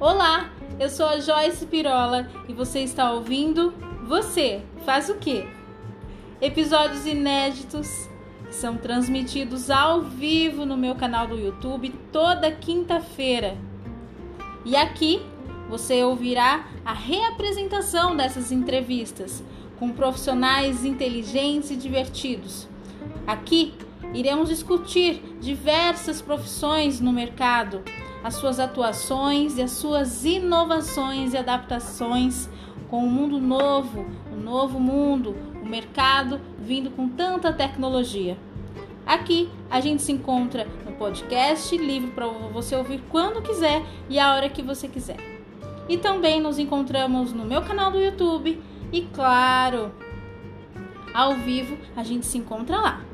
Olá, eu sou a Joyce Pirola e você está ouvindo Você Faz o Quê? Episódios inéditos são transmitidos ao vivo no meu canal do YouTube toda quinta-feira. E aqui você ouvirá a reapresentação dessas entrevistas com profissionais inteligentes e divertidos. Aqui iremos discutir diversas profissões no mercado, as suas atuações e as suas inovações e adaptações com o mundo novo, o novo mundo, o mercado vindo com tanta tecnologia. Aqui a gente se encontra no podcast livre para você ouvir quando quiser e a hora que você quiser. E também nos encontramos no meu canal do YouTube e, claro, ao vivo a gente se encontra lá.